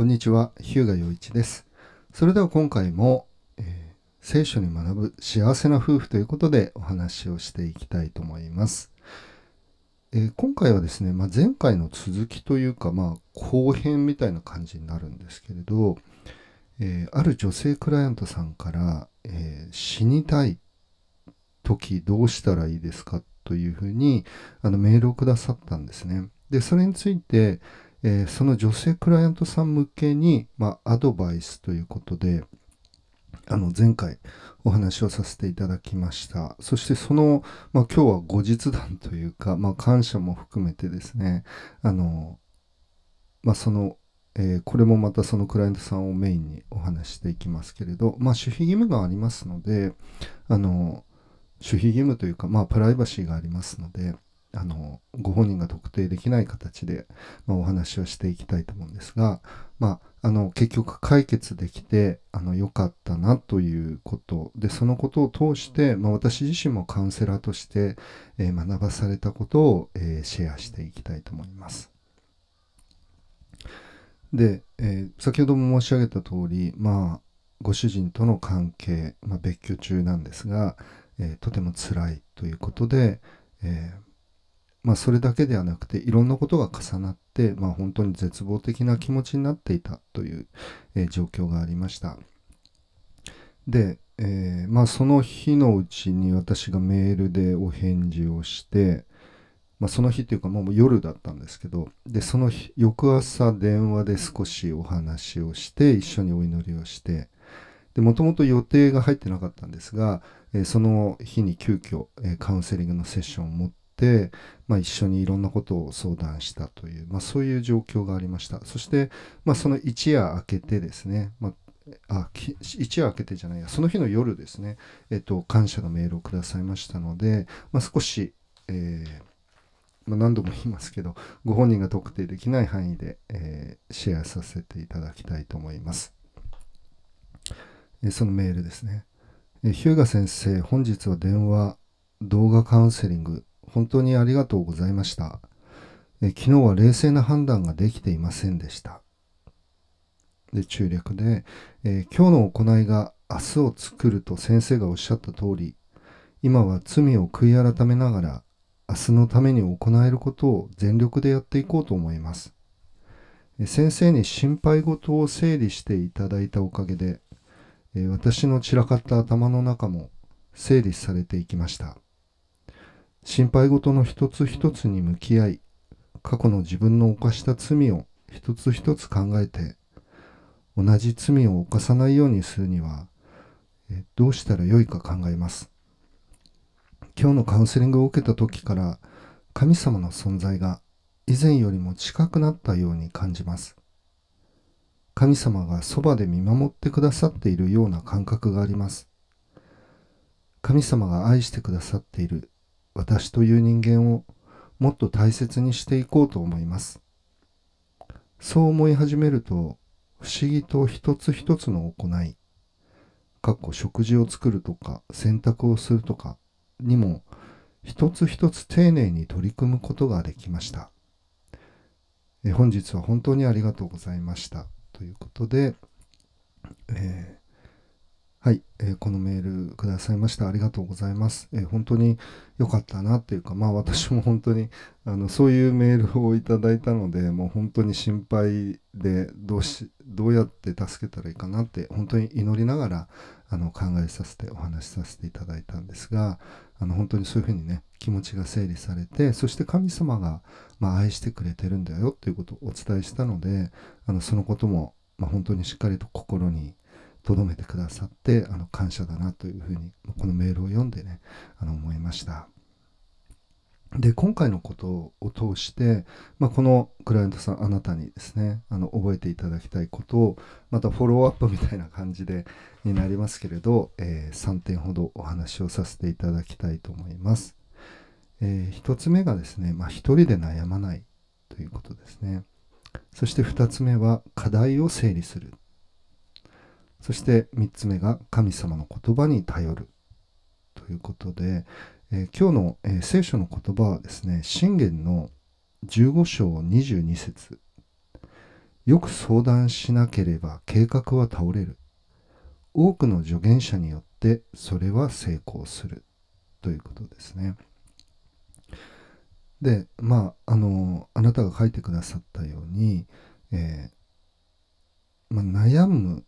こんにちは、日向洋一です。それでは今回も、えー聖書に学ぶ幸せな夫婦ということでお話をしていきたいと思います。えー今回はですね、まあ、前回の続きというか、まあ、後編みたいな感じになるんですけれど、えーある女性クライアントさんから、え死にたい時どうしたらいいですかというふうにあのメールをくださったんですね。で、それについて、えーその女性クライアントさん向けに、まあ、アドバイスということで、あの、前回お話をさせていただきました。そしてその、まあ、今日は後日談というか、まあ、感謝も含めてですね、あの、まあ、その、えーこれもまたそのクライアントさんをメインにお話していきますけれど、まあ、守秘義務がありますので、あの、守秘義務というか、まあ、プライバシーがありますので、あの、ご本人が特定できない形で、まあ、お話をしていきたいと思うんですが、まあ、あの、結局解決できて、あの、良かったなということ、で、そのことを通して、まあ、私自身もカウンセラーとして、えー学ばされたことを、えーシェアしていきたいと思います。で、えー先ほども申し上げた通り、まあ、ご主人との関係、まあ、別居中なんですが、えとても辛いということで、えーまあ、それだけではなくていろんなことが重なって、まあ、本当に絶望的な気持ちになっていたという、えー状況がありました。で、えーまあ、その日のうちに私がメールでお返事をして、まあ、その日っていうかもう夜だったんですけどでその日翌朝電話で少しお話をして一緒にお祈りをしてもともと予定が入ってなかったんですが、えーその日に急遽、えーカウンセリングのセッションを持って、まあ、一緒にいろんなことを相談したという、まあ、そういう状況がありました。そして、まあ、その一夜明けてですね、まあ、一夜明けてじゃないやその日の夜ですね、えっと、感謝のメールをくださいましたので、ま、少し、えーま、何度も言いますけどご本人が特定できない範囲で、えーシェアさせていただきたいと思います、えーそのメールですね、えー日向先生本日は電話動画カウンセリング本当にありがとうございました、え昨日は冷静な判断ができていませんでしたで中略で、えー今日の行いが明日を作ると先生がおっしゃった通り今は罪を悔い改めながら明日のために行えることを全力でやっていこうと思います。先生に心配事を整理していただいたおかげで、私の散らかった頭の中も整理されていきました。心配事の一つ一つに向き合い、過去の自分の犯した罪を一つ一つ考えて、同じ罪を犯さないようにするには、どうしたらよいか考えます。今日のカウンセリングを受けた時から神様の存在が以前よりも近くなったように感じます。神様がそばで見守ってくださっているような感覚があります。神様が愛してくださっている私という人間をもっと大切にしていこうと思います。そう思い始めると不思議と一つ一つの行い、かっこ食事を作るとか洗濯をするとかにも一つ一つ丁寧に取り組むことができました。え本日は本当にありがとうございました。ということで、えーはい、えーこのメールくださいました。ありがとうございます。えー本当に良かったなっていうか、まあ私も本当にあのそういうメールをいただいたので、もう本当に心配でどうしどうやって助けたらいいかなって本当に祈りながらあの考えさせてお話しさせていただいたんですが、あの本当にそういうふうにね気持ちが整理されてそして神様が、まあ、愛してくれてるんだよということをお伝えしたのであのそのことも、まあ、本当にしっかりと心に留めてくださってあの感謝だなというふうにこのメールを読んでねあの思いました。で今回のことを通して、まあ、このクライアントさんあなたにですねあの覚えていただきたいことをまたフォローアップみたいな感じでになりますけれど、え3点ほどお話をさせていただきたいと思います。え1つ目がですね、まあ、一人で悩まないということですね。そして2つ目は課題を整理する。そして3つ目が神様の言葉に頼る。ということで、えー今日の、えー聖書の言葉はですね、信玄の15章22節。よく相談しなければ計画は倒れる。多くの助言者によってそれは成功する。ということですね。でまああのあなたが書いてくださったように、えー、まあ、悩む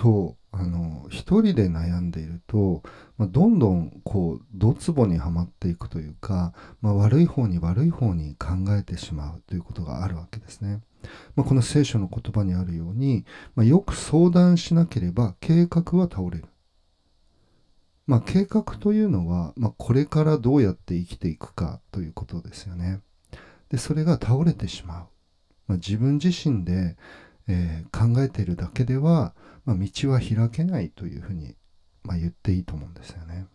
とあの一人で悩んでいると、まあ、どんどんこうドツボにはまっていくというか、まあ、悪い方に悪い方に考えてしまうということがあるわけですね。まあ、この聖書の言葉にあるように、まよく相談しなければ計画は倒れる。ま、計画というのは、ま、これからどうやって生きていくかということですよね。でそれが倒れてしまう。ま、自分自身で、えー、考えているだけでは、まあ、道は開けないというふうに、まあ、言っていいと思うんですよね。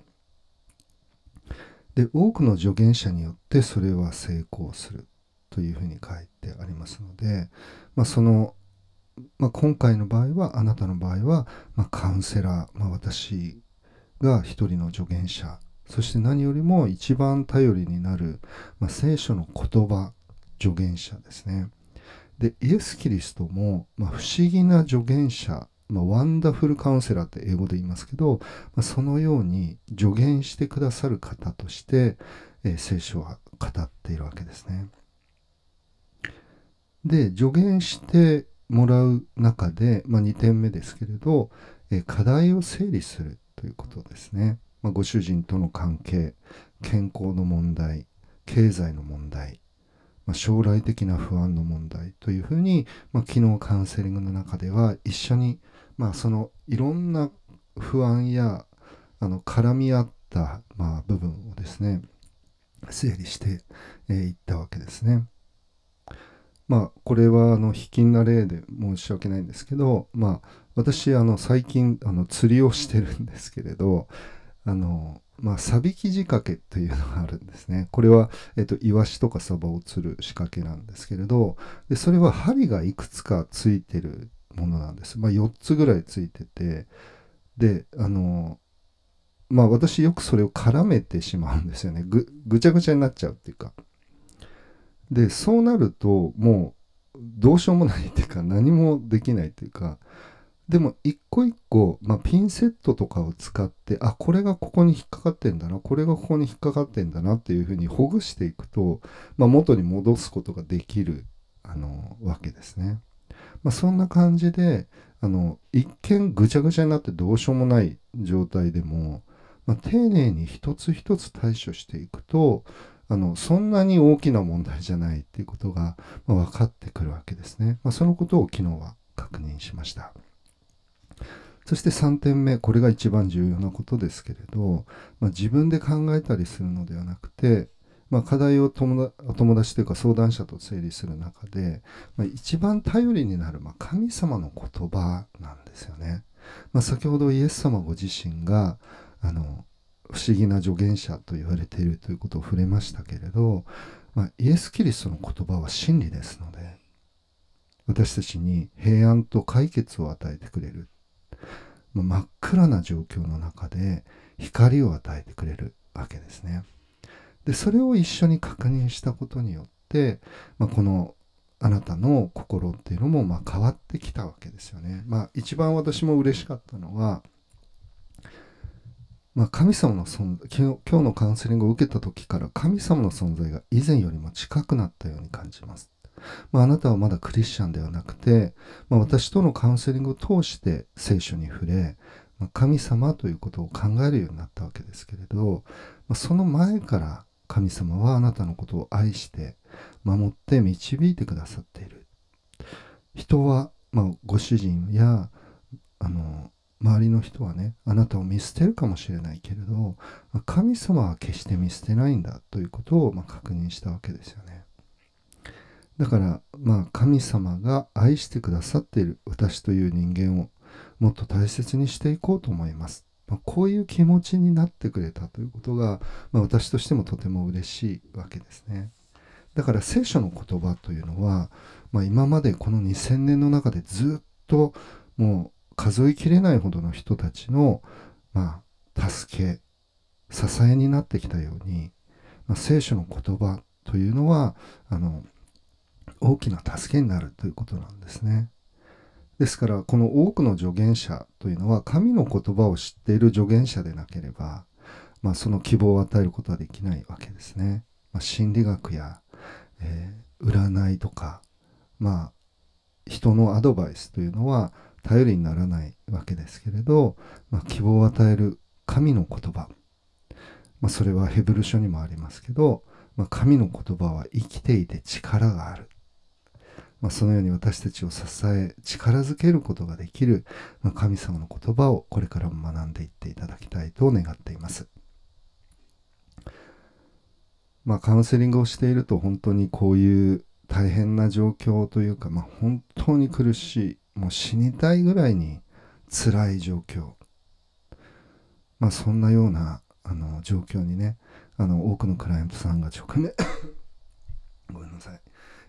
で多くの助言者によってそれは成功するというふうに書いてありますので、まあ、その、まあ、今回の場合はあなたの場合は、まあ、カウンセラー、まあ、私が一人の助言者そして何よりも一番頼りになる、まあ、聖書の言葉助言者ですねでイエス・キリストも、まあ、不思議な助言者、まあ、ワンダフルカウンセラーって英語で言いますけど、まあ、そのように助言してくださる方として、えー、聖書は語っているわけですねで助言してもらう中で、まあ、2点目ですけれど、えー、課題を整理するということですね。まあ、ご主人との関係、健康の問題、経済の問題、まあ、将来的な不安の問題というふうに、まあ、昨日カウンセリングの中では一緒に、まあ、そのいろんな不安やあの絡み合った、まあ、部分をですね整理してい、えー、ったわけですね。まあこれはあの卑近な例で申し訳ないんですけどまあ私あの最近あの釣りをしてるんですけれどあのまあ、サビキ仕掛けというのがあるんですね。これは、えっと、イワシとかサバを釣る仕掛けなんですけれど、でそれは針がいくつかついてるものなんです。まあ、4つぐらいついてて、で、あの、まあ、私よくそれを絡めてしまうんですよね。ぐ、ぐちゃぐちゃになっちゃうっていうか。で、そうなると、もう、どうしようもないっていうか、何もできないっていうか、でも一個一個、まあ、ピンセットとかを使ってあこれがここに引っかかってんだなこれがここに引っかかってんだなっていうふうにほぐしていくと、まあ、元に戻すことができるあのわけですね。まあ、そんな感じであの一見ぐちゃぐちゃになってどうしようもない状態でも、まあ、丁寧に一つ一つ対処していくとあのそんなに大きな問題じゃないっていうことが、まあ、分かってくるわけですね。まあ、そのことを昨日は確認しました。そして3点目、これが一番重要なことですけれど、まあ、自分で考えたりするのではなくて、まあ、課題を友達というか相談者と整理する中で、まあ、一番頼りになる、まあ、神様の言葉なんですよね。まあ、先ほどイエス様ご自身があの不思議な助言者と言われているということを触れましたけれど、まあ、イエス・キリストの言葉は真理ですので私たちに平安と解決を与えてくれる真っ暗な状況の中で光を与えてくれるわけですね。でそれを一緒に確認したことによって、まあ、このあなたの心っていうのもま変わってきたわけですよね。まあ一番私も嬉しかったのは、まあ、神様の存在今日のカウンセリングを受けた時から神様の存在が以前よりも近くなったように感じます。まあ、あなたはまだクリスチャンではなくて、まあ、私とのカウンセリングを通して聖書に触れ、まあ、神様ということを考えるようになったわけですけれど、まあ、その前から神様はあなたのことを愛して守って導いてくださっている人は、まあ、ご主人やあの周りの人はねあなたを見捨てるかもしれないけれど神様は決して見捨てないんだということをま確認したわけですよね。だからまあ神様が愛してくださっている私という人間をもっと大切にしていこうと思います。まあ、こういう気持ちになってくれたということが、まあ、私としてもとても嬉しいわけですね。だから聖書の言葉というのは、まあ、今までこの2000年の中でずっともう数えきれないほどの人たちの、まあ、助け支えになってきたように、まあ、聖書の言葉というのはあの大きな助けになるということなんですね。ですからこの多くの助言者というのは神の言葉を知っている助言者でなければ、まあ、その希望を与えることはできないわけですね。まあ、心理学や、えー、占いとか、まあ、人のアドバイスというのは頼りにならないわけですけれど、まあ、希望を与える神の言葉、まあ、それはヘブル書にもありますけど、まあ、神の言葉は生きていて力がある。まあ、そのように私たちを支え力づけることができる、まあ、神様の言葉をこれからも学んでいっていただきたいと願っています。まあ、カウンセリングをしていると本当にこういう大変な状況というか、まあ、本当に苦しいもう死にたいぐらいに辛い状況、まあ、そんなようなあの状況にねあの多くのクライアントさんが直面ごめんなさい、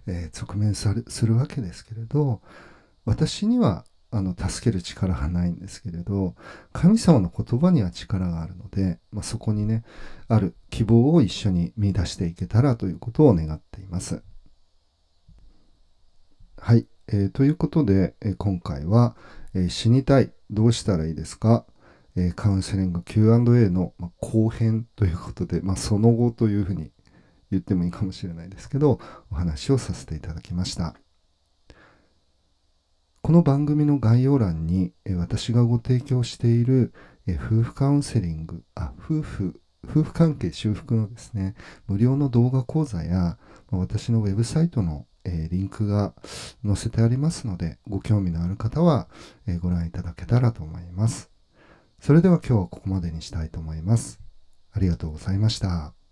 えー、直面されするわけですけれど私にはあの助ける力がないんですけれど神様の言葉には力があるので、まあ、そこにねある希望を一緒に見出していけたらということを願っています。はい、えー、ということで、えー、今回は、えー、死にたい。どうしたらいいですか、えカウンセリング Q&A の、ま、後編ということで、まあ、その後というふうに言ってもいいかもしれないですけどお話をさせていただきましたこの番組の概要欄に、私がご提供している、夫婦カウンセリングあ夫婦夫婦関係修復のですね無料の動画講座や、私のウェブサイトの、リンクが載せてありますので、ご興味のある方は、ご覧いただけたらと思います。それでは今日はここまでにしたいと思います。ありがとうございました。